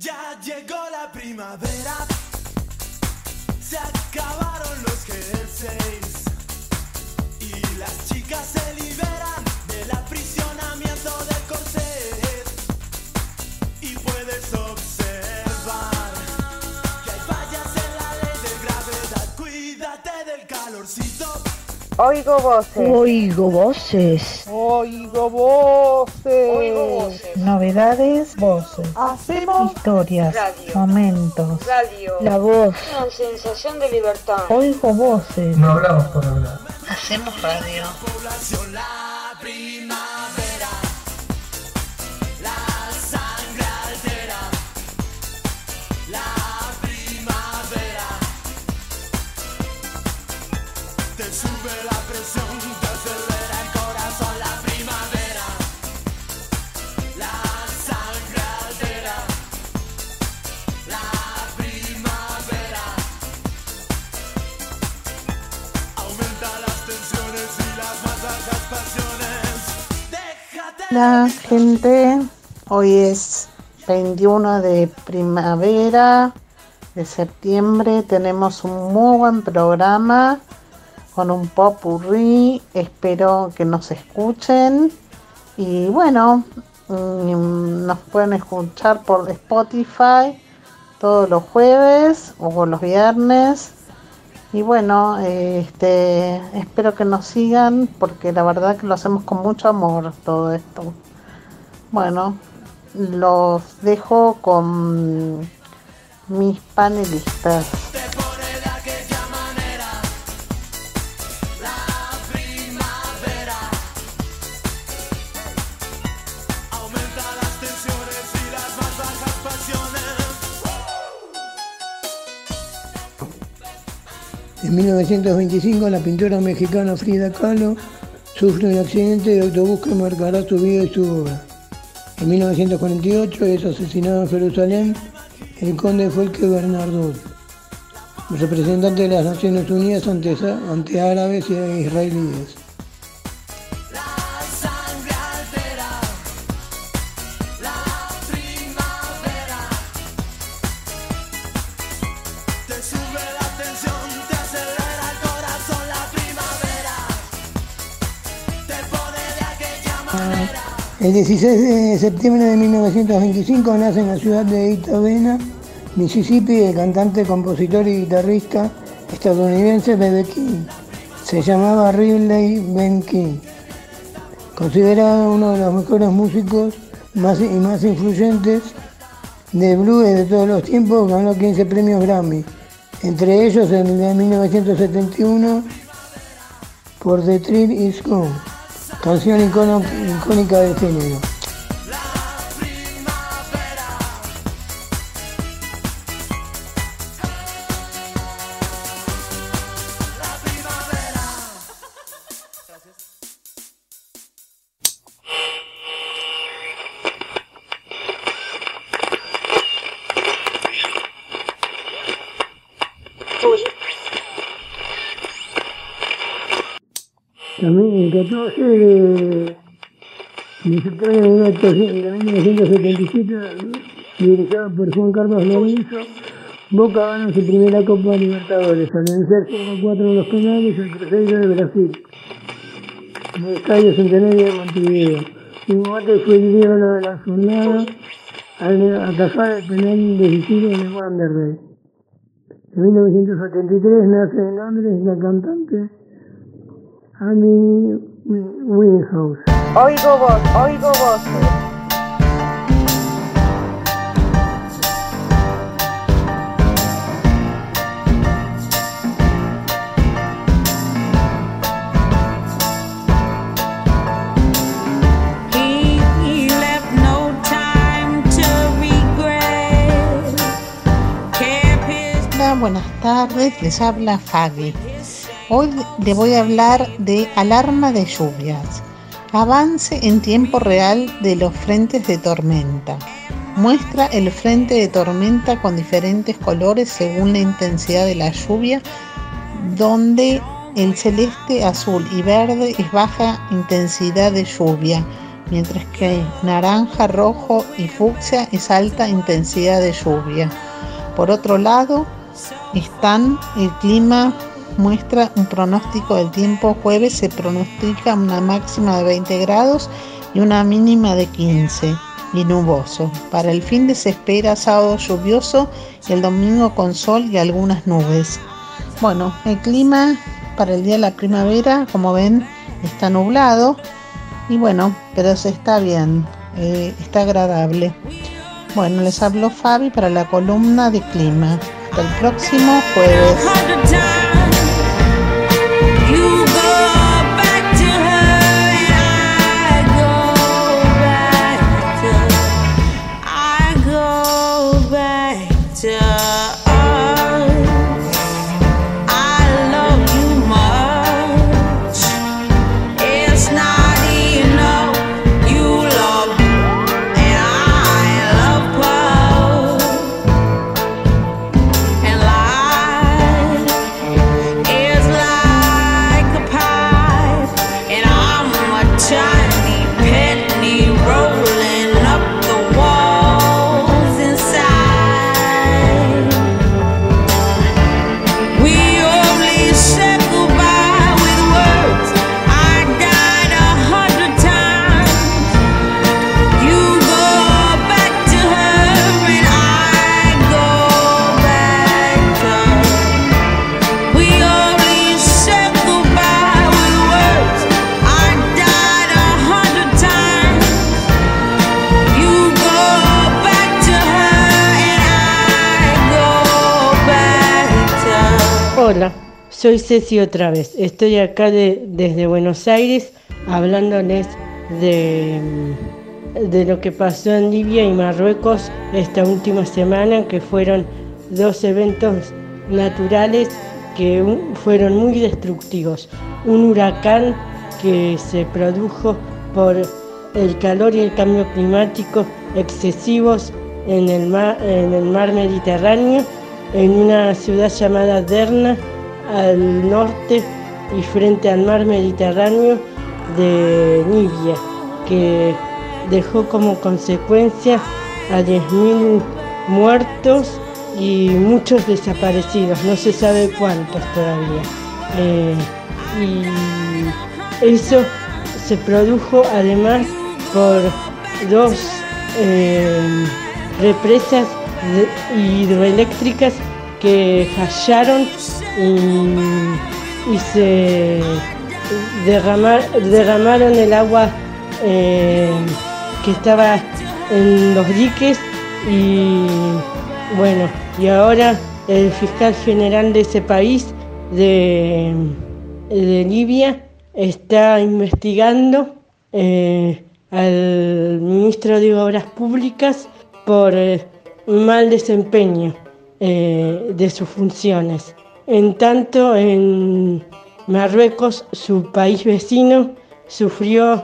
Ya llegó la primavera, se acabaron los jerseys. Y las chicas se liberan del aprisionamiento del corset. Y puedes Oigo voces. Oigo voces. Oigo voces. Oigo voces. Novedades, voces. Hacemos Historias, Radio. momentos. Radio. La voz. Una sensación de libertad. Oigo voces. No hablamos por hablar. Hacemos radio. Población la primavera, la sangre altera. La primavera te sube la Déjate la gente. Hoy es 21 de primavera de septiembre. Tenemos un muy buen programa con un popurrí. Espero que nos escuchen. Y bueno, mm, nos pueden escuchar por Spotify todos los jueves o los viernes. Y bueno, este, espero que nos sigan porque la verdad que lo hacemos con mucho amor todo esto. Bueno, los dejo con mis panelistas. En 1925, la pintora mexicana Frida Kahlo sufre un accidente de autobús que marcará su vida y su obra. En 1948 es asesinado en Jerusalén el conde Folke Bernardo, representante de las Naciones Unidas ante, ante árabes y israelíes. El 16 de septiembre de 1925 nace en la ciudad de Itavena, Mississippi, el cantante, compositor y guitarrista estadounidense B.B. King. Se llamaba Ridley Ben King. Considerado uno de los mejores músicos y más influyentes de blues de todos los tiempos, ganó 15 premios Grammy, entre ellos el de 1971 por The Thrill Is Gone, canción icónica del género. También el 14 de, de septiembre de 1977, dirigido por Juan Carlos Lorenzo, Boca gana su primera Copa Libertadores al vencer 5-4 en los penales al Cruzeiro de Brasil, en el Estadio Centenario de Montevideo. Combate fue el ídolo de la jornada al atajar el penal decisivo de Wanderlei. En 1973 nace en Londres la cantante Amy Winehouse. Oigo voz. Oigo voces. He left no time to regret. Kept his Hola, buenas tardes, les habla Fabi. Hoy le voy a hablar de alarma de lluvias. Avance en tiempo real de los frentes de tormenta. Muestra el frente de tormenta con diferentes colores según la intensidad de la lluvia, donde el celeste, azul y verde es baja intensidad de lluvia, mientras que naranja, rojo y fucsia es alta intensidad de lluvia. Por otro lado, están el clima muestra un pronóstico del tiempo jueves se pronostica una máxima de 20 grados y una mínima de 15 y nuboso. Para el fin de se espera sábado lluvioso y el domingo con sol y algunas nubes. Bueno, el clima para el día de la primavera, como ven, está nublado y bueno, pero se está bien, eh, está agradable. Bueno, les habló Fabi para la columna de clima. Hasta el próximo jueves. Soy Ceci otra vez. Estoy acá de- desde Buenos Aires hablándoles de, de lo que pasó en Libia y Marruecos esta última semana, que fueron dos eventos naturales que fueron muy destructivos. Un huracán que se produjo por el calor y el cambio climático excesivos en el mar, en el mar Mediterráneo, en una ciudad llamada Derna, al norte y frente al mar Mediterráneo de Libia, que dejó como consecuencia a 10.000 muertos y muchos desaparecidos, no se sabe cuántos todavía. Eh, y eso se produjo además por dos eh, represas hidroeléctricas que fallaron y, se derramar- derramaron el agua eh, que estaba en los diques y bueno, y ahora el fiscal general de ese país, de, de Libia, está investigando eh, al ministro de Obras Públicas por eh, mal desempeño eh, de sus funciones. En tanto, en Marruecos, su país vecino, sufrió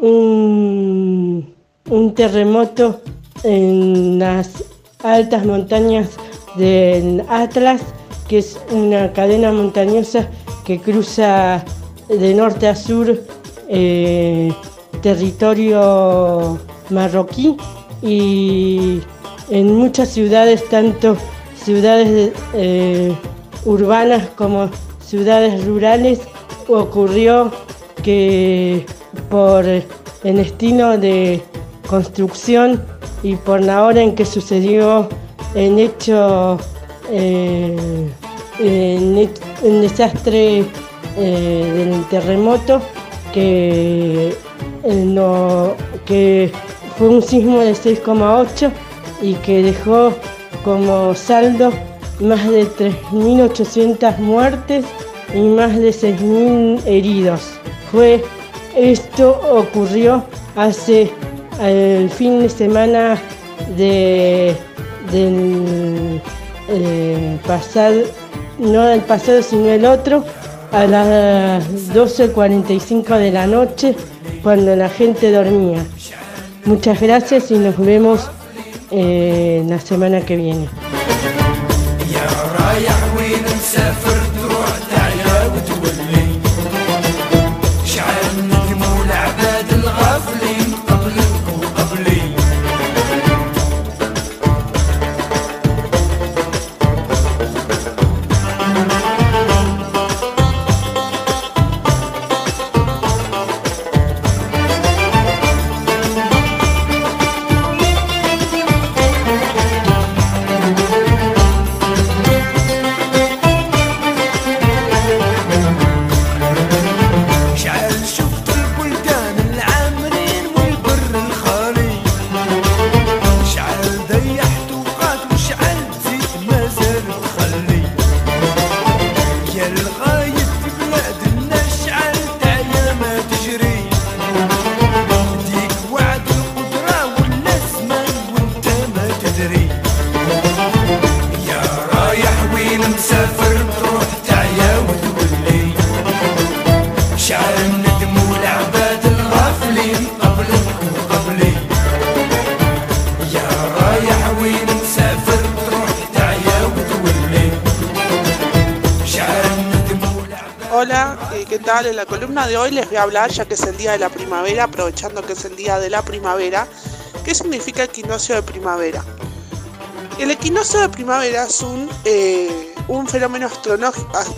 un, un terremoto en las altas montañas del Atlas, que es una cadena montañosa que cruza de norte a sur eh, territorio marroquí y en muchas ciudades, tanto ciudades eh, urbanas como ciudades rurales, ocurrió que por el estilo de construcción y por la hora en que sucedió el hecho, eh, el, desastre eh, del terremoto, que, eh, no- que fue un sismo de 6,8 y que dejó como saldo más de 3.800 muertes y más de 6.000 heridos. Fue, esto ocurrió hace el fin de semana de, del eh, pasado, no del pasado sino el otro, a las 12.45 de la noche cuando la gente dormía. Muchas gracias y nos vemos eh, la semana que viene. Hola, eh, ¿qué tal? En la columna de hoy les voy a hablar, ya que es el día de la primavera, aprovechando que es el día de la primavera, ¿qué significa el equinoccio de primavera? El equinoccio de primavera es un, eh, un fenómeno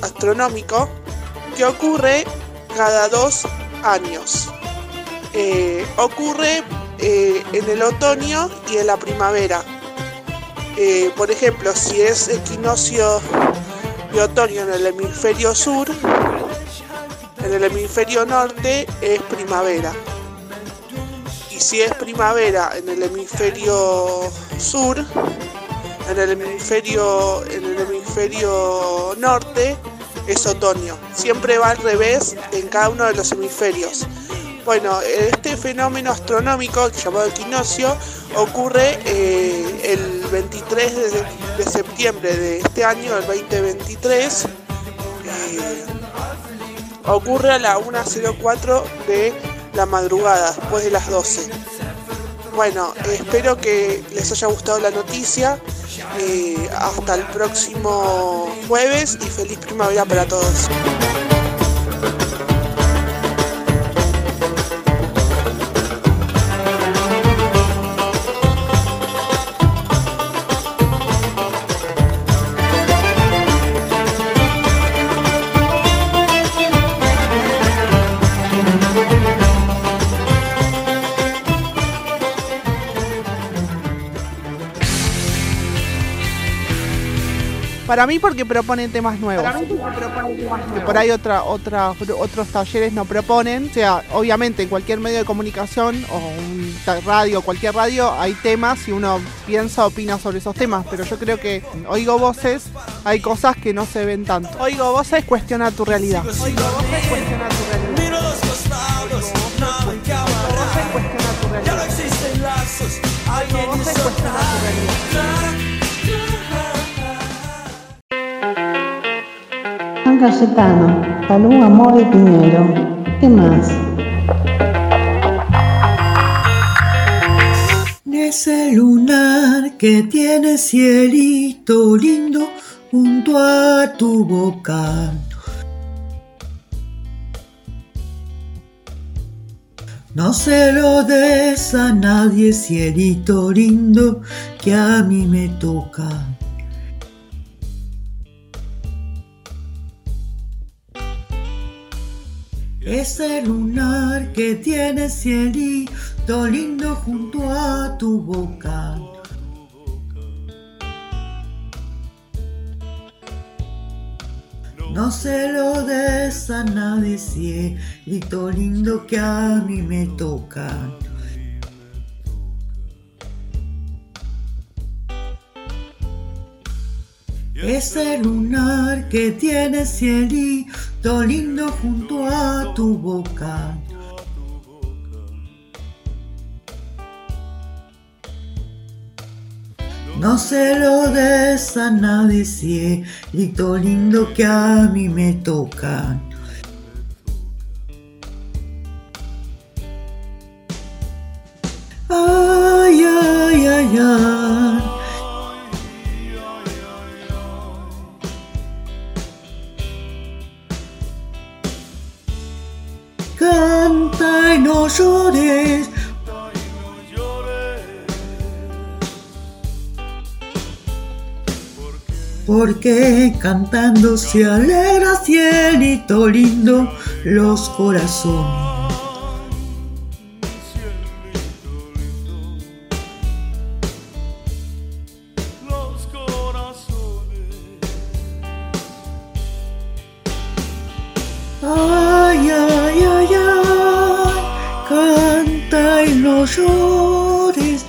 astronómico que ocurre cada dos años. Eh, ocurre eh, en el otoño y en la primavera. Por ejemplo, si es equinoccio de otoño en el hemisferio sur, en el hemisferio norte es primavera. Y si es primavera en el hemisferio sur, en el hemisferio, en el hemisferio norte es otoño. Siempre va al revés en cada uno de los hemisferios. Bueno, este fenómeno astronómico llamado equinoccio ocurre eh, el 23 de, septiembre de este año, el 2023. eh, ocurre a la 1.04 de la madrugada, después de las 12. Bueno, espero que les haya gustado la noticia. Eh, hasta el próximo jueves y feliz primavera para todos. Para mí porque proponen temas nuevos. Que por ahí otra, otra, otros talleres no proponen. O sea, obviamente en cualquier medio de comunicación o un radio, cualquier radio, hay temas y uno piensa, opina sobre esos temas. Pero yo creo que en Oigo Voces hay cosas que no se ven tanto. Oigo Voces cuestiona tu realidad. Oigo Voces cuestiona tu realidad. Miro los costados, nada camarada. Ya no existen lazos, alguien hizo San Cayetano, Salud, Amor y Piñero. ¿Qué más? Ese lunar que tiene cielito lindo junto a tu boca. No se lo des a nadie, cielito lindo, que a mí me toca. Ese lunar que tiene cielito lindo junto a tu boca. No se lo des a nadie, cielito lindo que a mí me toca. Ese lunar que tiene cielito lindo junto a tu boca. No se lo des a nadie, cielito lindo que a mí me toca. Ay, ay, ay, ay. Llores. Porque cantando se alegra cielito lindo los corazones. Llores.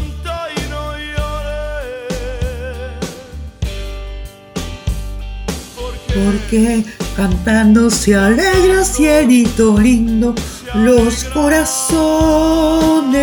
Canta y no llores. Porque cantando se alegra cielito lindo los corazones.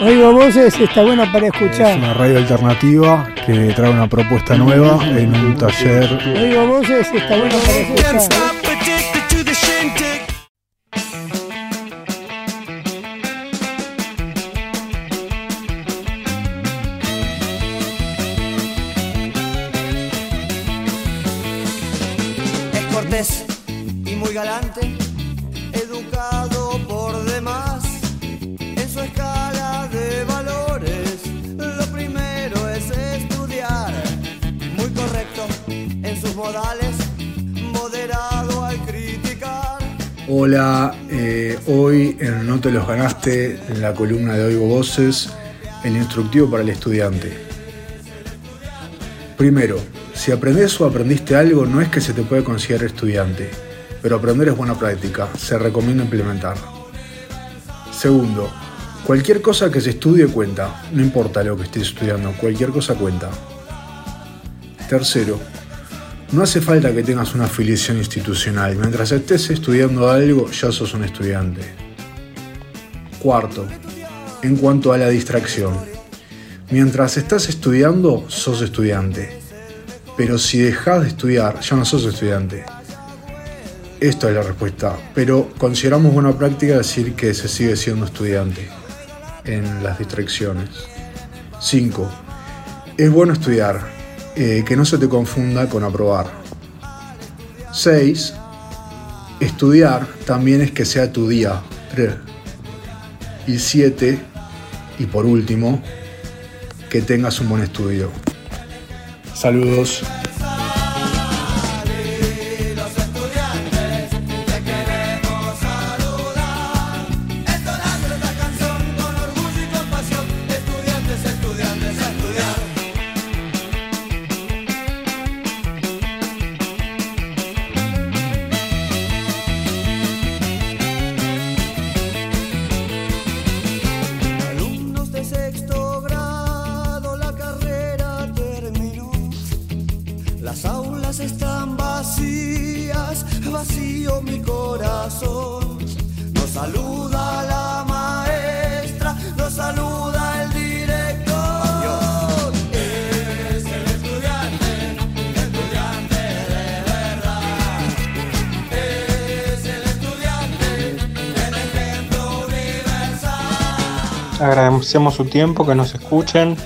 Oigo voces, está bueno para Es escuchar. una radio alternativa que trae una propuesta nueva en un taller. Oigo voces, está bueno para escuchar. Sus modales, moderado al criticar. Hola, eh, hoy en No te los ganaste, en la columna de Oigo Voces, el instructivo para el estudiante. Primero, si aprendes o aprendiste algo, no es que se te puede considerar estudiante, pero aprender es buena práctica, se recomienda implementar. Segundo, cualquier cosa que se estudie cuenta, no importa lo que estés estudiando, cualquier cosa cuenta. Tercero, no hace falta que tengas una afiliación institucional. Mientras estés estudiando algo, ya sos un estudiante. Cuarto, en cuanto a la distracción. Mientras estás estudiando, sos estudiante. Pero si dejas de estudiar, ya no sos estudiante. Esto es la respuesta. Pero consideramos buena práctica decir que se sigue siendo estudiante en las distracciones. 5. Es bueno estudiar, eh, que no se te confunda con aprobar. 6. Estudiar también es que sea tu día. Y 7. Y por último, que tengas un buen estudio. Saludos. Agradecemos su tiempo, que nos escuchen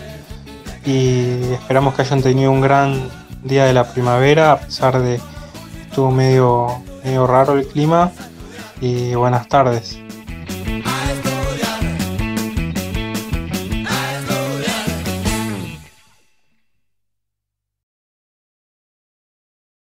y esperamos que hayan tenido un gran día de la primavera, a pesar de que estuvo medio, medio raro el clima. Y buenas tardes.